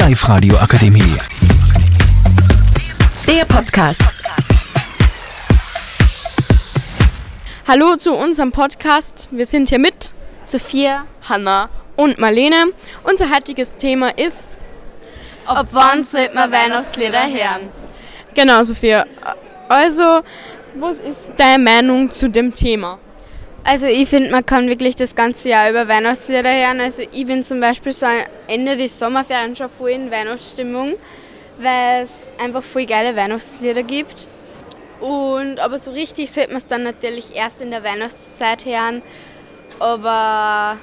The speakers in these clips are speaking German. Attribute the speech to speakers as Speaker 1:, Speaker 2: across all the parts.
Speaker 1: Live-Radio Akademie.
Speaker 2: Der Podcast.
Speaker 3: Hallo zu unserem Podcast. Wir sind hier mit
Speaker 4: Sophia,
Speaker 3: Hanna und Marlene. Unser heutiges Thema ist
Speaker 4: ab wann sollte man Weihnachtslieder hören?
Speaker 3: Genau, Sophia. Also, was ist deine Meinung zu dem Thema?
Speaker 4: Also ich finde, man kann wirklich das ganze Jahr über Weihnachtslieder hören. Also ich bin zum Beispiel so Ende des Sommerferien schon voll in Weihnachtsstimmung, weil es einfach voll geile Weihnachtslieder gibt. Und, aber so richtig sollte man es dann natürlich erst in der Weihnachtszeit hören. Aber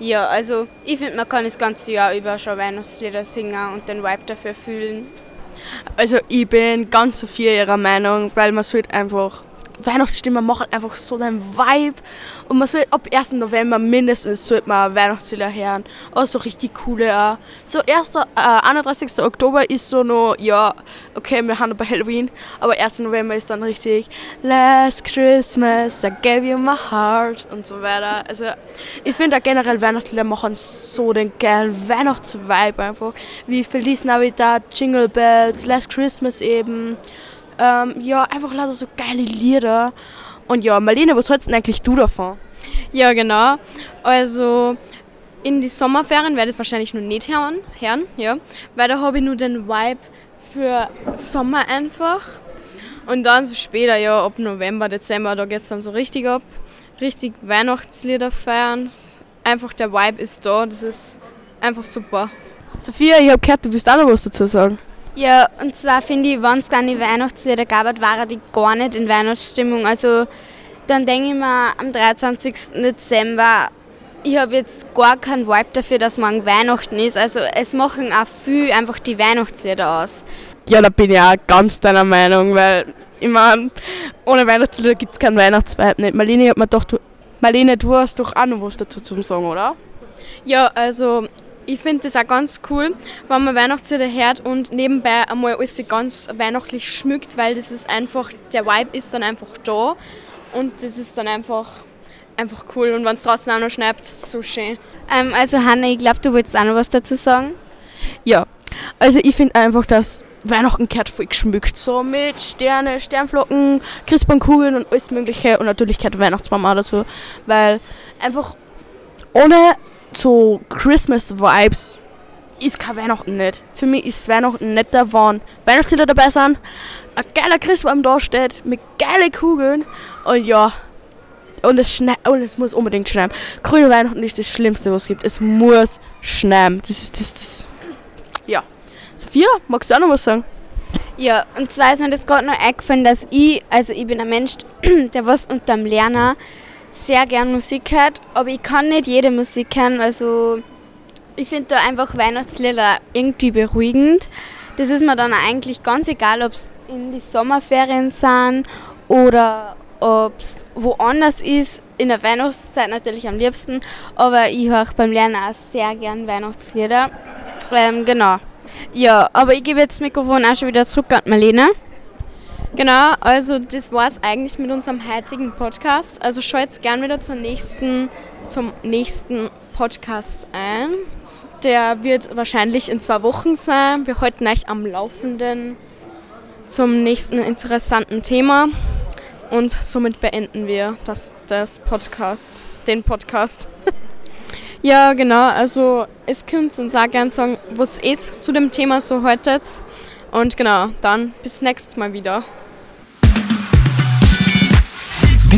Speaker 4: ja, also ich finde, man kann das ganze Jahr über schon Weihnachtslieder singen und den Vibe dafür fühlen.
Speaker 5: Also ich bin ganz so viel ihrer Meinung, weil man sollte einfach Weihnachtsstimmung machen einfach so den Vibe und man soll ab 1. November mindestens sollte man Weihnachtslieder hören. Also richtig coole auch. So 1. Äh, 31. Oktober ist so noch, ja, okay, wir haben bei Halloween, aber 1. November ist dann richtig Last Christmas, I gave you my heart und so weiter. Also ich finde generell Weihnachtslieder machen so den geilen Weihnachtsvibe einfach. Wie Feliz Navidad, Jingle Bells, Last Christmas eben. Ähm, ja, einfach lauter so geile Lieder. Und ja, Marlene, was hältst denn eigentlich du davon?
Speaker 3: Ja, genau. Also in die Sommerferien werde ich es wahrscheinlich noch nicht hören, hören ja, weil da habe ich nur den Vibe für Sommer einfach. Und dann so später, ja, ab November, Dezember, da geht es dann so richtig ab. Richtig Weihnachtslieder feiern. Einfach der Vibe ist da, das ist einfach super.
Speaker 5: Sophia, ich habe gehört, du willst auch noch was dazu sagen.
Speaker 4: Ja, und zwar finde ich, wenn es keine Weihnachtslieder gab, waren die gar nicht in Weihnachtsstimmung. Also dann denke ich mir am 23. Dezember, ich habe jetzt gar keinen Vibe dafür, dass morgen Weihnachten ist. Also es machen auch viel einfach die Weihnachtslieder aus.
Speaker 5: Ja, da bin ich auch ganz deiner Meinung, weil ich meine, ohne Weihnachtslieder gibt es keinen Weihnachtsvibe nicht. Marlene, hat mir doch, du, Marlene, du hast doch auch noch was dazu zu sagen, oder?
Speaker 3: Ja, also ich finde das auch ganz cool, wenn man Weihnachtslieder hört und nebenbei einmal alles ganz weihnachtlich schmückt, weil das ist einfach, der Vibe ist dann einfach da und das ist dann einfach, einfach cool. Und wenn es draußen auch noch schneit, so schön.
Speaker 4: Ähm, also Hanna, ich glaube, du wolltest auch noch was dazu sagen?
Speaker 5: Ja, also ich finde einfach, dass Weihnachten gehört voll geschmückt, so mit Sterne, Sternflocken, Christbaumkugeln und alles mögliche und natürlich gehört Weihnachtsbaum auch dazu, weil einfach ohne so Christmas-Vibes ist kein Weihnachten nicht. Für mich ist Weihnachten nicht der Wahn. Weihnachtslieder dabei sind, ein geiler Christbaum da steht, mit geilen Kugeln und ja, und es, und es muss unbedingt schneien. Grüne Weihnachten ist das Schlimmste, was es gibt. Es muss schneien. Das ist das, das. Ja. Sophia, magst du auch noch was sagen?
Speaker 4: Ja, und zwar ist mir das gerade noch eingefallen, dass ich, also ich bin ein Mensch, der was unterm Lerner sehr gern Musik hört, aber ich kann nicht jede Musik hören. Also ich finde da einfach Weihnachtslieder irgendwie beruhigend. Das ist mir dann eigentlich ganz egal, ob es in die Sommerferien sind oder ob es woanders ist. In der Weihnachtszeit natürlich am liebsten, aber ich höre beim Lernen auch sehr gern Weihnachtslieder. Ähm, genau. Ja, aber ich gebe jetzt das Mikrofon auch schon wieder zurück an Marlene.
Speaker 3: Genau, also das war es eigentlich mit unserem heutigen Podcast. Also schaut gern wieder zur nächsten, zum nächsten Podcast ein. Der wird wahrscheinlich in zwei Wochen sein. Wir halten euch am Laufenden zum nächsten interessanten Thema. Und somit beenden wir das, das Podcast, den Podcast. ja, genau, also es könnt uns auch gerne sagen, was ist zu dem Thema so heute. Und genau, dann bis nächstes Mal wieder.